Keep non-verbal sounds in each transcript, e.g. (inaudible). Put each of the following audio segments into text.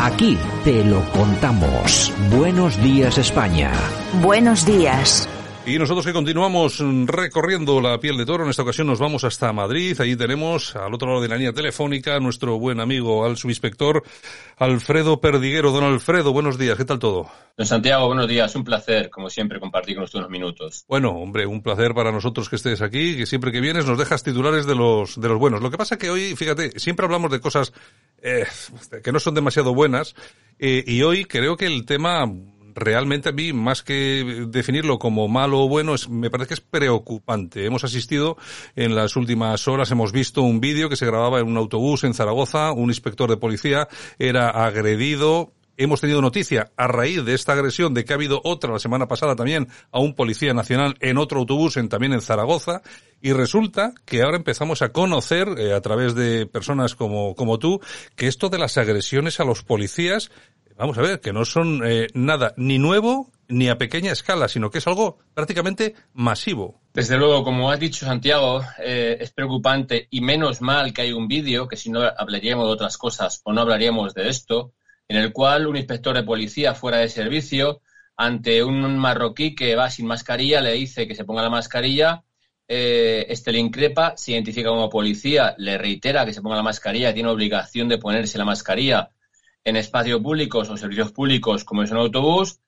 Aquí te lo contamos. Buenos días España. Buenos días. Y nosotros que continuamos recorriendo la piel de toro, en esta ocasión nos vamos hasta Madrid. Allí tenemos al otro lado de la línea telefónica a nuestro buen amigo, al subinspector Alfredo Perdiguero. Don Alfredo, buenos días, ¿qué tal todo? Don Santiago, buenos días. Un placer, como siempre, compartir con usted unos minutos. Bueno, hombre, un placer para nosotros que estés aquí, que siempre que vienes nos dejas titulares de los, de los buenos. Lo que pasa que hoy, fíjate, siempre hablamos de cosas eh, que no son demasiado buenas, eh, y hoy creo que el tema realmente a mí, más que definirlo como malo o bueno, es, me parece que es preocupante. Hemos asistido en las últimas horas, hemos visto un vídeo que se grababa en un autobús en Zaragoza, un inspector de policía era agredido, hemos tenido noticia a raíz de esta agresión de que ha habido otra la semana pasada también a un policía nacional en otro autobús en, también en Zaragoza y resulta que ahora empezamos a conocer eh, a través de personas como, como tú que esto de las agresiones a los policías vamos a ver, que no son eh, nada ni nuevo ni a pequeña escala, sino que es algo prácticamente masivo. Desde luego, como has dicho Santiago, eh, es preocupante y menos mal que hay un vídeo, que si no hablaríamos de otras cosas o no hablaríamos de esto, en el cual un inspector de policía fuera de servicio, ante un marroquí que va sin mascarilla, le dice que se ponga la mascarilla, eh, este le increpa, se identifica como policía, le reitera que se ponga la mascarilla, tiene obligación de ponerse la mascarilla en espacios públicos o servicios públicos como es un autobús,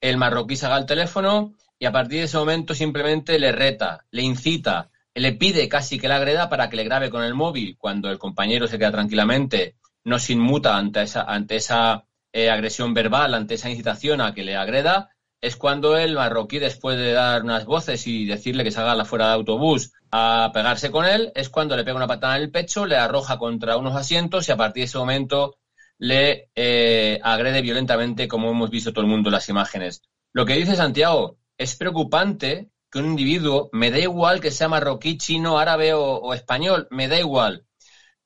el marroquí saca el teléfono y a partir de ese momento simplemente le reta, le incita, le pide casi que la agreda para que le grabe con el móvil. Cuando el compañero se queda tranquilamente, no se inmuta ante esa, ante esa eh, agresión verbal, ante esa incitación a que le agreda, es cuando el marroquí, después de dar unas voces y decirle que salga fuera de autobús a pegarse con él, es cuando le pega una patada en el pecho, le arroja contra unos asientos y a partir de ese momento le eh, agrede violentamente, como hemos visto todo el mundo en las imágenes. Lo que dice Santiago es preocupante que un individuo, me da igual que sea marroquí, chino, árabe o, español, me da igual,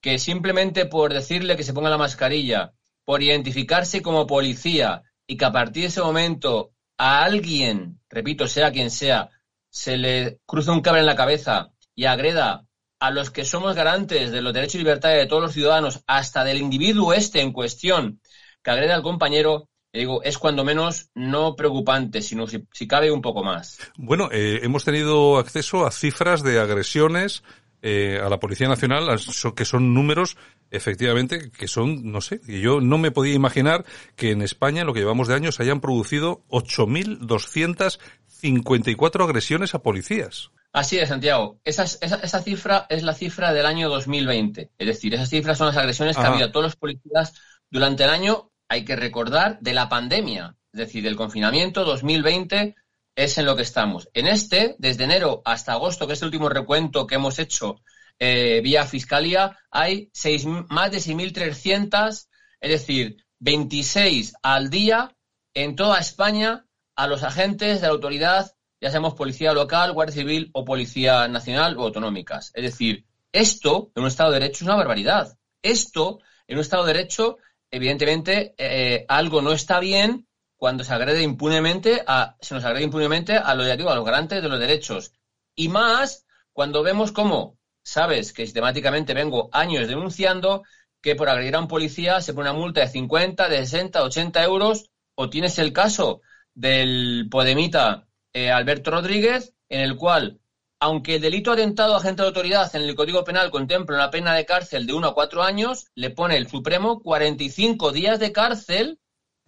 que simplemente por decirle que se ponga la mascarilla, por identificarse como policía y que a partir de ese momento a alguien, repito, sea quien sea, se le cruza un cable en la cabeza y agreda a los que somos garantes de los derechos y libertades de todos los ciudadanos, hasta del individuo este en cuestión que agrede al compañero, digo, es cuando menos no preocupante, sino si, cabe un poco más. Bueno, eh, hemos tenido acceso a cifras de agresiones eh, a la Policía Nacional, que son números efectivamente que son, no sé, y yo no me podía imaginar que en España, en lo que llevamos de años, hayan producido 8.254 agresiones a policías. Así es, Santiago. Esa, esa, cifra es la cifra del año 2020. Es decir, esas cifras son las agresiones que ha habido a todos los policías durante el año, hay que recordar, de la pandemia. Es decir, del confinamiento 2020 es en lo que estamos. En este, desde enero hasta agosto, que es el último recuento que hemos hecho eh, vía Fiscalía, hay seis, más de 6.300, es decir, 26 al día en toda España a los agentes de la autoridad ya seamos policía local, guardia civil o policía nacional o autonómicas. Es decir, esto en un Estado de Derecho es una barbaridad. Esto en un Estado de Derecho, evidentemente, eh, algo no está bien cuando se agrede impunemente a, se nos agrede impunemente a lo a los garantes de los derechos. Y más cuando vemos cómo, sabes que sistemáticamente vengo años denunciando que por agredir a un policía se pone una multa de 50, de 60, 80 euros, o tienes el caso del Podemita eh, Alberto Rodríguez, en el cual, aunque el delito atentado a agente de autoridad en el Código Penal contempla una pena de cárcel de 1 a 4 años, le pone el Supremo 45 días de cárcel,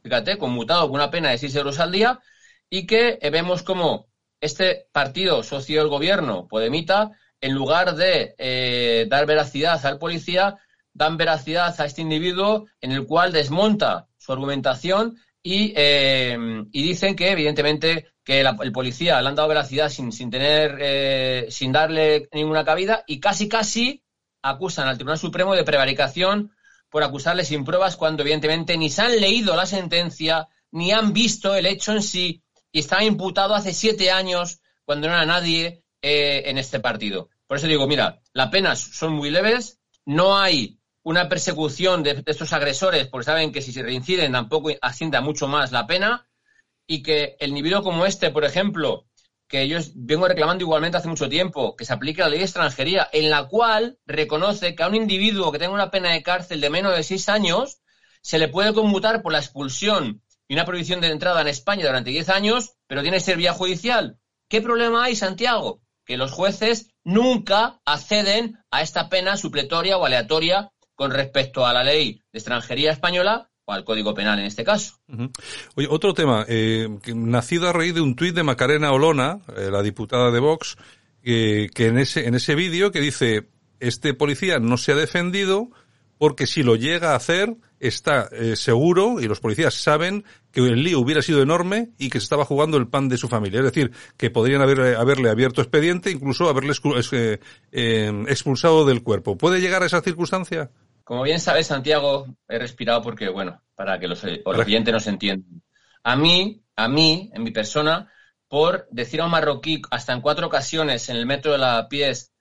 fíjate, conmutado con una pena de 6 euros al día, y que eh, vemos como este partido socio del gobierno, Podemita, en lugar de eh, dar veracidad al policía, dan veracidad a este individuo en el cual desmonta su argumentación y, y dicen que, evidentemente, que el policía le han dado veracidad sin, sin tener, eh, sin darle ninguna cabida y casi casi acusan al Tribunal Supremo de prevaricación por acusarle sin pruebas cuando evidentemente ni se han leído la sentencia, ni han visto el hecho en sí, y estaba imputado hace siete años cuando no era nadie eh, en este partido. Por eso digo, mira, las penas son muy leves, no hay una persecución de, estos agresores, porque saben que si se reinciden tampoco ascienda mucho más la pena, y que el individuo como este, por ejemplo, que yo vengo reclamando igualmente hace mucho tiempo, que se aplique la ley de extranjería, en la cual reconoce que a un individuo que tenga una pena de cárcel de menos de seis años se le puede conmutar por la expulsión y una prohibición de entrada en España durante diez años, pero tiene que ser vía judicial. ¿Qué problema hay, Santiago? Que los jueces nunca acceden a esta pena supletoria o aleatoria con respecto a la ley de extranjería española o al Código Penal en este caso. Oye, otro tema, eh, nacido a raíz de un tuit de Macarena Olona, eh, la diputada de Vox, que en ese, en ese vídeo que dice, este policía no se ha defendido porque si lo llega a hacer, está eh, seguro y los policías saben que el lío hubiera sido enorme y que se estaba jugando el pan de su familia. Es decir, que podrían haber, haberle abierto expediente, incluso haberle expulsado del cuerpo. ¿Puede llegar a esa circunstancia? Como bien sabes, Santiago, he respirado porque, bueno, para que los, oyentes nos entiendan. A mí, a mí, en mi persona, por decir a un marroquí hasta en cuatro ocasiones en el metro de la Pies,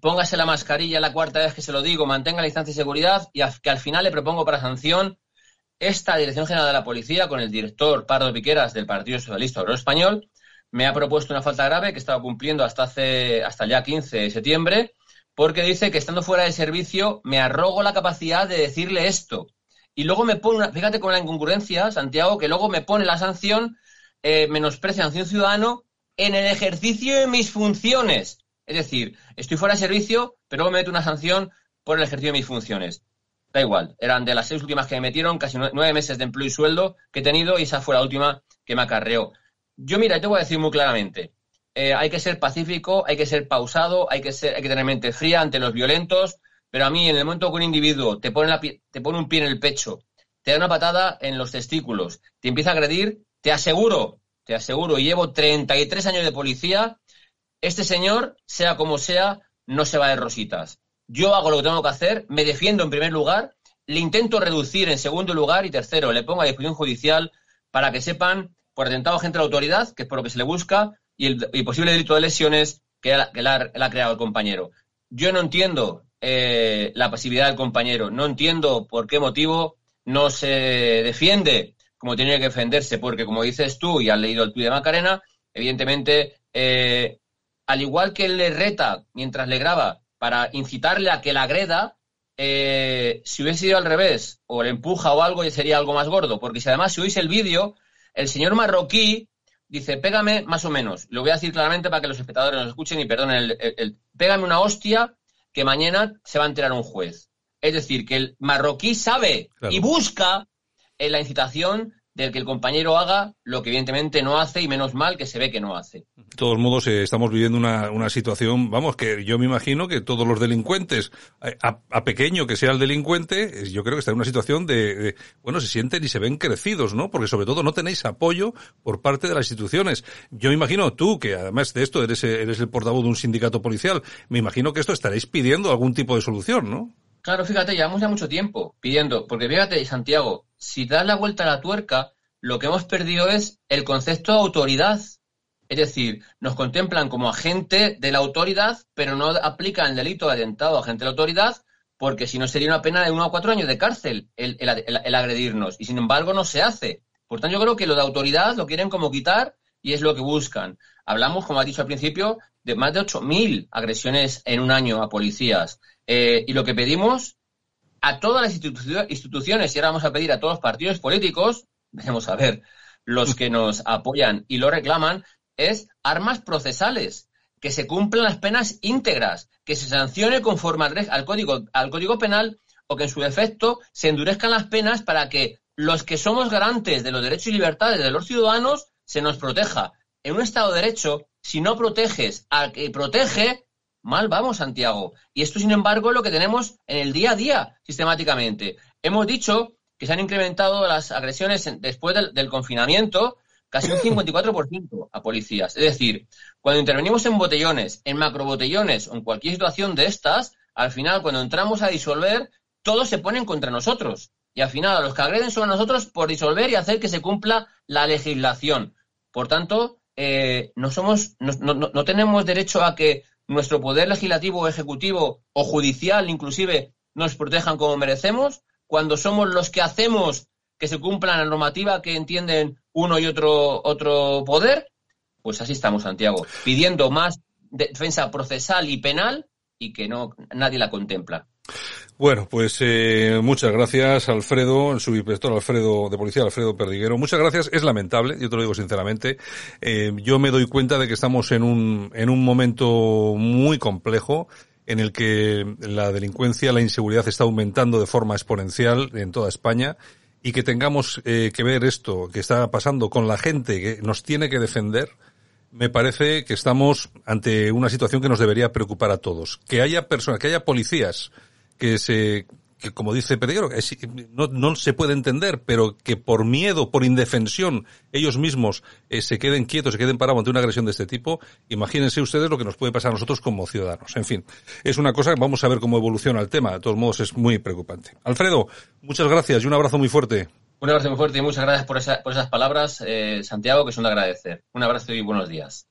póngase la mascarilla la cuarta vez que se lo digo, mantenga la distancia de seguridad y que al final le propongo para sanción esta Dirección General de la Policía con el director Pardo Piqueras del Partido Socialista Obrero Español me ha propuesto una falta grave que estaba cumpliendo hasta hace hasta ya 15 de septiembre porque dice que estando fuera de servicio me arrogo la capacidad de decirle esto. Y luego me pone, una, fíjate con la incongruencia, Santiago, que luego me pone la sanción, eh, menosprecia sanción ciudadano en el ejercicio de mis funciones. Es decir, estoy fuera de servicio, pero luego me meto una sanción por el ejercicio de mis funciones. Da igual, eran de las seis últimas que me metieron, casi nueve meses de empleo y sueldo que he tenido y esa fue la última que me acarreó. Yo, mira, te voy a decir muy claramente, eh, hay que ser pacífico, hay que ser pausado, hay que, ser, hay que tener mente fría ante los violentos, pero a mí en el momento que un individuo te pone, la, te pone un pie en el pecho, te da una patada en los testículos, te empieza a agredir, te aseguro, te aseguro, y llevo 33 años de policía, este señor, sea como sea, no se va de rositas. Yo hago lo que tengo que hacer, me defiendo en primer lugar, le intento reducir en segundo lugar y tercero, le pongo a disposición judicial para que sepan, por atentado a gente de la autoridad, que es por lo que se le busca, y el posible delito de lesiones que, la, ha, creado el compañero. Yo no entiendo eh, la pasividad del compañero, no entiendo por qué motivo no se defiende como tiene que defenderse, porque como dices tú y has leído el tuit de Macarena, evidentemente, eh, al igual que le reta mientras le graba para incitarle a que la agreda, eh, si hubiese sido al revés, o le empuja o algo, ya sería algo más gordo, porque si además si oís el vídeo, el señor marroquí dice, pégame más o menos. Lo voy a decir claramente para que los espectadores nos escuchen y perdonen el, pégame una hostia que mañana se va a enterar un juez. Es decir, que el marroquí sabe y busca en la incitación del que el compañero haga lo que evidentemente no hace y menos mal que se ve que no hace. De todos modos, eh, estamos viviendo una, una, situación, vamos, que yo me imagino que todos los delincuentes, eh, a, pequeño que sea el delincuente, eh, yo creo que está en una situación de, bueno, se sienten y se ven crecidos, ¿no? Porque sobre todo no tenéis apoyo por parte de las instituciones. Yo me imagino tú, que además de esto eres, eres el portavoz de un sindicato policial, me imagino que esto estaréis pidiendo algún tipo de solución, ¿no? Claro, fíjate, llevamos ya mucho tiempo pidiendo, porque fíjate, Santiago, si das la vuelta a la tuerca, lo que hemos perdido es el concepto de autoridad. Es decir, nos contemplan como agente de la autoridad, pero no aplican el delito de atentado a agente de la autoridad, porque si no sería una pena de uno a cuatro años de cárcel el, el, agredirnos. Y sin embargo no se hace. Por tanto, yo creo que lo de autoridad lo quieren como quitar y es lo que buscan. Hablamos, como ha dicho al principio, de más de 8.000 agresiones en un año a policías. Eh, y lo que pedimos a todas las instituciones, y ahora vamos a pedir a todos los partidos políticos, veremos a ver, los que nos (laughs) apoyan y lo reclaman, es armas procesales, que se cumplan las penas íntegras, que se sancione conforme al, código, al código penal o que en su defecto se endurezcan las penas para que los que somos garantes de los derechos y libertades de los ciudadanos se nos proteja. En un Estado de Derecho, si no proteges al que protege, mal vamos, Santiago. Y esto, sin embargo, es lo que tenemos en el día a día, sistemáticamente. Hemos dicho que se han incrementado las agresiones después del, confinamiento casi un 54% a policías. Es decir, cuando intervenimos en botellones, en macrobotellones o en cualquier situación de estas, al final, cuando entramos a disolver, todos se ponen contra nosotros. Y al final a los que agreden son a nosotros por disolver y hacer que se cumpla la legislación. Por tanto, eh, no somos, no, no, tenemos derecho a que nuestro poder legislativo, ejecutivo o judicial, inclusive, nos protejan como merecemos, cuando somos los que hacemos que se cumpla la normativa que entienden uno y otro, otro poder, pues así estamos, Santiago, pidiendo más defensa procesal y penal y que no nadie la contempla. Bueno, pues eh, muchas gracias, Alfredo, el subinspector Alfredo de Policía, Alfredo Perdiguero. Muchas gracias. Es lamentable, yo te lo digo sinceramente. Eh, yo me doy cuenta de que estamos en un, en un momento muy complejo en el que la delincuencia, la inseguridad está aumentando de forma exponencial en toda España y que tengamos eh, que ver esto que está pasando con la gente que nos tiene que defender, me parece que estamos ante una situación que nos debería preocupar a todos. Que haya personas, que haya policías que se que como dice Pedro, no, no se puede entender, pero que por miedo, por indefensión, ellos mismos eh, se queden quietos, se queden parados ante una agresión de este tipo, imagínense ustedes lo que nos puede pasar a nosotros como ciudadanos. En fin, es una cosa, vamos a ver cómo evoluciona el tema, de todos modos es muy preocupante. Alfredo, muchas gracias y un abrazo muy fuerte. Un abrazo muy fuerte y muchas gracias por, por esas palabras, eh, Santiago, que son de agradecer. Un abrazo y buenos días.